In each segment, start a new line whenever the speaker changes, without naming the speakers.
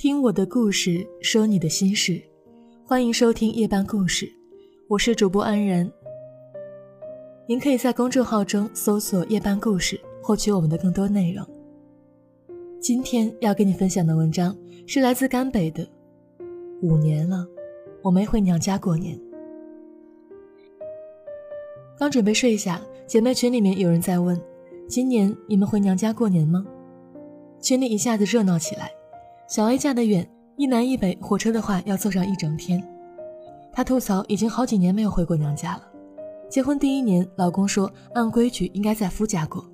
听我的故事，说你的心事，欢迎收听夜半故事，我是主播安然。您可以在公众号中搜索“夜半故事”，获取我们的更多内容。今天要跟你分享的文章是来自甘北的。五年了，我没回娘家过年。刚准备睡下，姐妹群里面有人在问：“今年你们回娘家过年吗？”群里一下子热闹起来。小 A 嫁得远，一南一北，火车的话要坐上一整天。她吐槽已经好几年没有回过娘家了。结婚第一年，老公说按规矩应该在夫家过。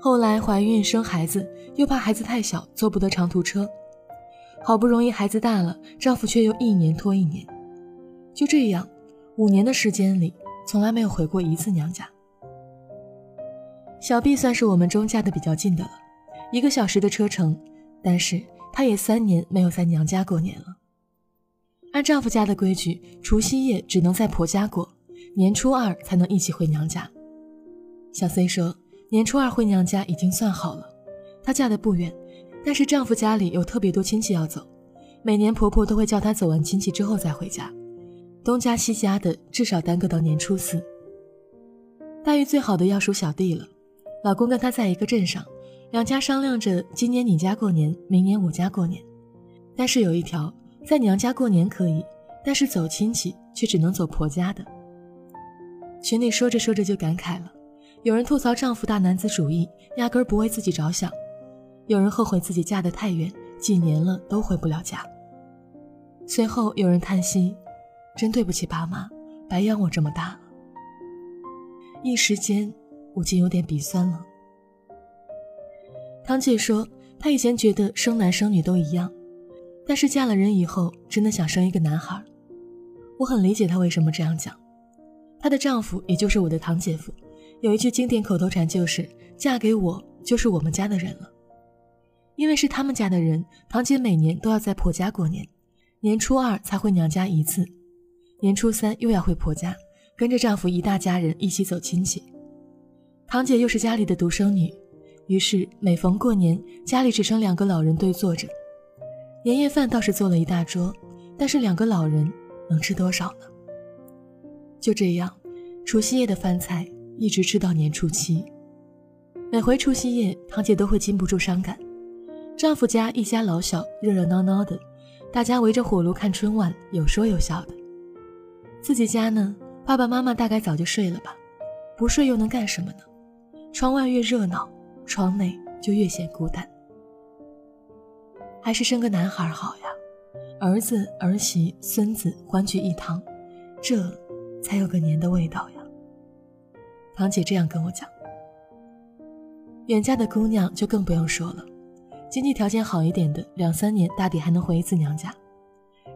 后来怀孕生孩子，又怕孩子太小坐不得长途车。好不容易孩子大了，丈夫却又一年拖一年。就这样，五年的时间里，从来没有回过一次娘家。小 B 算是我们中嫁的比较近的了，一个小时的车程，但是她也三年没有在娘家过年了。按丈夫家的规矩，除夕夜只能在婆家过，年初二才能一起回娘家。小 C 说，年初二回娘家已经算好了，她嫁的不远。但是丈夫家里有特别多亲戚要走，每年婆婆都会叫她走完亲戚之后再回家，东家西家的至少耽搁到年初四。待遇最好的要数小弟了，老公跟他在一个镇上，两家商量着今年你家过年，明年我家过年，但是有一条，在娘家过年可以，但是走亲戚却只能走婆家的。群里说着说着就感慨了，有人吐槽丈夫大男子主义，压根不为自己着想。有人后悔自己嫁得太远，几年了都回不了家。随后有人叹息：“真对不起爸妈，白养我这么大了。”一时间，我竟有点鼻酸了。堂姐说，她以前觉得生男生女都一样，但是嫁了人以后，真的想生一个男孩。我很理解她为什么这样讲。她的丈夫，也就是我的堂姐夫，有一句经典口头禅，就是“嫁给我，就是我们家的人了”。因为是他们家的人，堂姐每年都要在婆家过年，年初二才回娘家一次，年初三又要回婆家，跟着丈夫一大家人一起走亲戚。堂姐又是家里的独生女，于是每逢过年，家里只剩两个老人对坐着。年夜饭倒是做了一大桌，但是两个老人能吃多少呢？就这样，除夕夜的饭菜一直吃到年初七。每回除夕夜，堂姐都会禁不住伤感。丈夫家一家老小，热热闹闹的，大家围着火炉看春晚，有说有笑的。自己家呢，爸爸妈妈大概早就睡了吧，不睡又能干什么呢？窗外越热闹，窗内就越显孤单。还是生个男孩好呀，儿子儿媳孙子欢聚一堂，这才有个年的味道呀。堂姐这样跟我讲。远嫁的姑娘就更不用说了。经济条件好一点的，两三年大抵还能回一次娘家；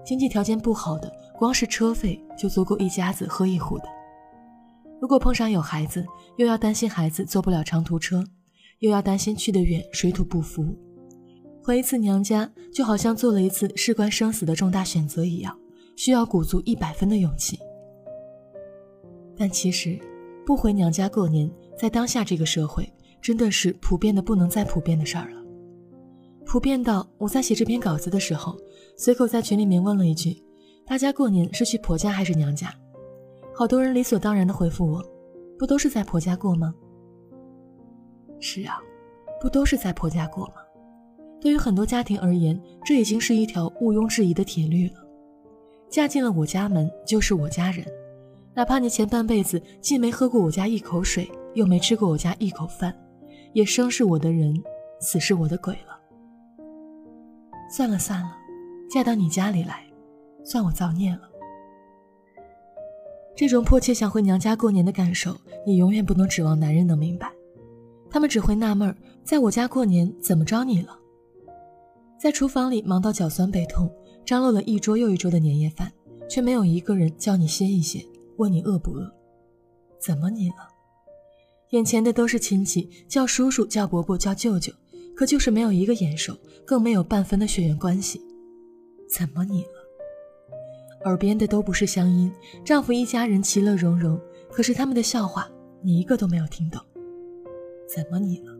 经济条件不好的，光是车费就足够一家子喝一壶的。如果碰上有孩子，又要担心孩子坐不了长途车，又要担心去得远水土不服，回一次娘家就好像做了一次事关生死的重大选择一样，需要鼓足一百分的勇气。但其实，不回娘家过年，在当下这个社会，真的是普遍的不能再普遍的事儿了。普遍到我在写这篇稿子的时候，随口在群里面问了一句：“大家过年是去婆家还是娘家？”好多人理所当然的回复我：“不都是在婆家过吗？”是啊，不都是在婆家过吗？对于很多家庭而言，这已经是一条毋庸置疑的铁律了。嫁进了我家门，就是我家人，哪怕你前半辈子既没喝过我家一口水，又没吃过我家一口饭，也生是我的人，死是我的鬼了。算了算了，嫁到你家里来，算我造孽了。这种迫切想回娘家过年的感受，你永远不能指望男人能明白。他们只会纳闷，在我家过年怎么着你了？在厨房里忙到脚酸背痛，张罗了一桌又一桌的年夜饭，却没有一个人叫你歇一歇，问你饿不饿？怎么你了？眼前的都是亲戚，叫叔叔，叫伯伯，叫舅舅。可就是没有一个眼熟，更没有半分的血缘关系，怎么你了？耳边的都不是乡音，丈夫一家人其乐融融，可是他们的笑话你一个都没有听懂，怎么你了？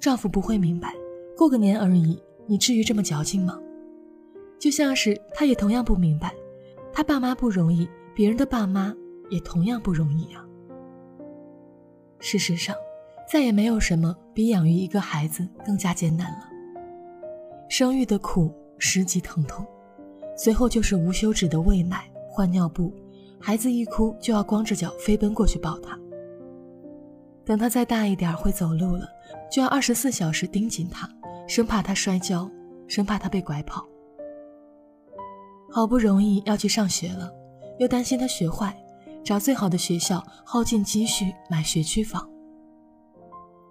丈夫不会明白，过个年而已，你至于这么矫情吗？就像是他也同样不明白，他爸妈不容易，别人的爸妈也同样不容易呀。事实上，再也没有什么比养育一个孩子更加艰难了。生育的苦，十级疼痛，随后就是无休止的喂奶、换尿布，孩子一哭就要光着脚飞奔过去抱他。等他再大一点会走路了，就要二十四小时盯紧他，生怕他摔跤，生怕他被拐跑。好不容易要去上学了，又担心他学坏，找最好的学校，耗尽积蓄买学区房。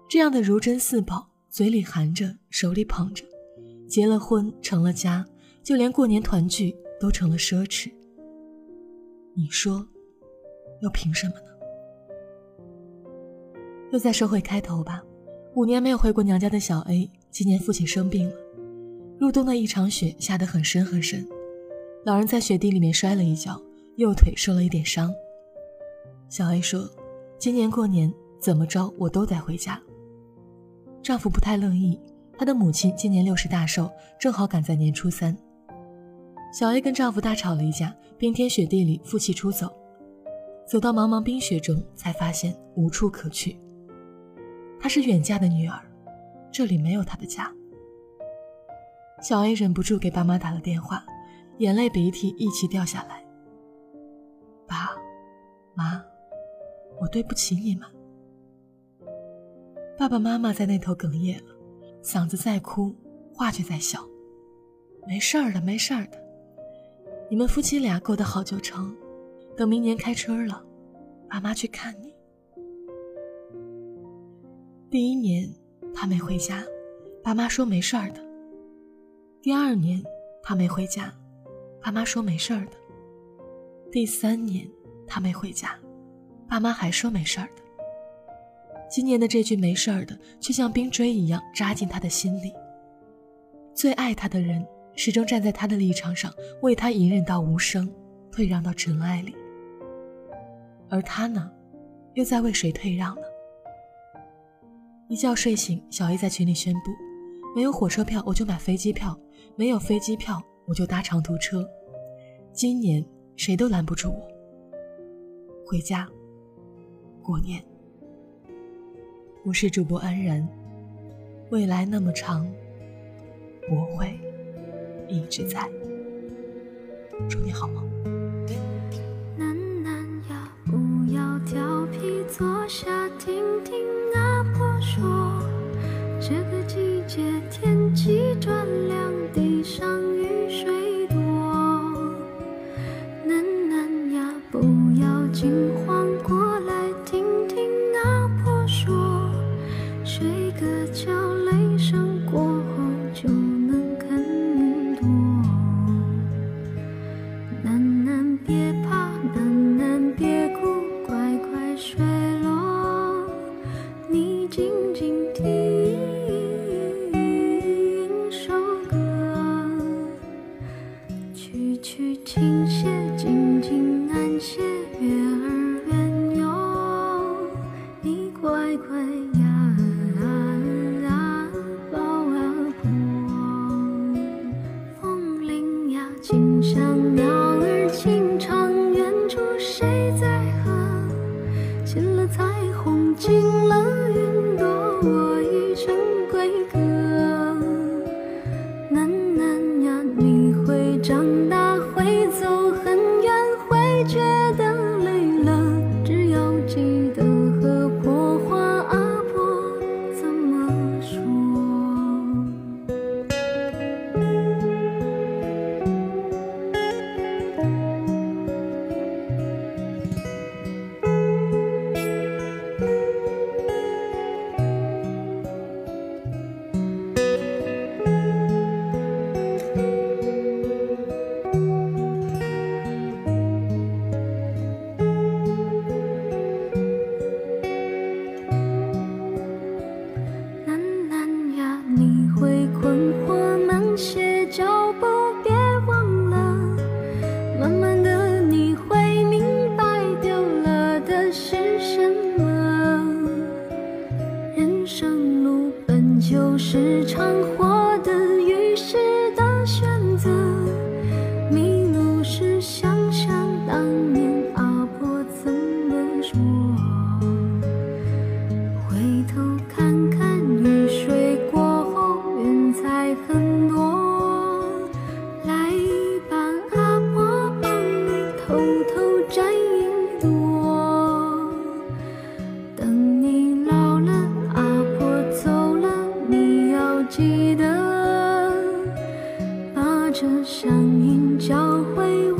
这样的如珍似宝，嘴里含着，手里捧着，结了婚成了家，就连过年团聚都成了奢侈。你说，又凭什么呢？又在社会开头吧，五年没有回过娘家的小 A，今年父亲生病了。入冬的一场雪下得很深很深，老人在雪地里面摔了一跤，右腿受了一点伤。小 A 说：“今年过年怎么着我都得回家。”丈夫不太乐意，她的母亲今年六十大寿，正好赶在年初三。小 A 跟丈夫大吵了一架，冰天雪地里负气出走，走到茫茫冰雪中，才发现无处可去。她是远嫁的女儿，这里没有她的家。小 A 忍不住给爸妈打了电话，眼泪鼻涕一起掉下来。爸，妈，我对不起你们。爸爸妈妈在那头哽咽了，嗓子在哭，话却在笑。没事儿的，没事儿的，你们夫妻俩过得好就成。等明年开春了，爸妈去看你。第一年，他没回家，爸妈说没事儿的。第二年，他没回家，爸妈说没事儿的。第三年，他没回家，爸妈还说没事儿的。今年的这句没事儿的，却像冰锥一样扎进他的心里。最爱他的人，始终站在他的立场上，为他隐忍到无声，退让到尘埃里。而他呢，又在为谁退让呢？一觉睡醒，小 A 在群里宣布：“没有火车票，我就买飞机票；没有飞机票，我就搭长途车。今年谁都拦不住我。回家过年。”我是主播安然，未来那么长，我会一直在。祝你好梦。
楠楠呀，不要调皮，坐下听。说这个季节天气转凉，乖乖
的声
音教会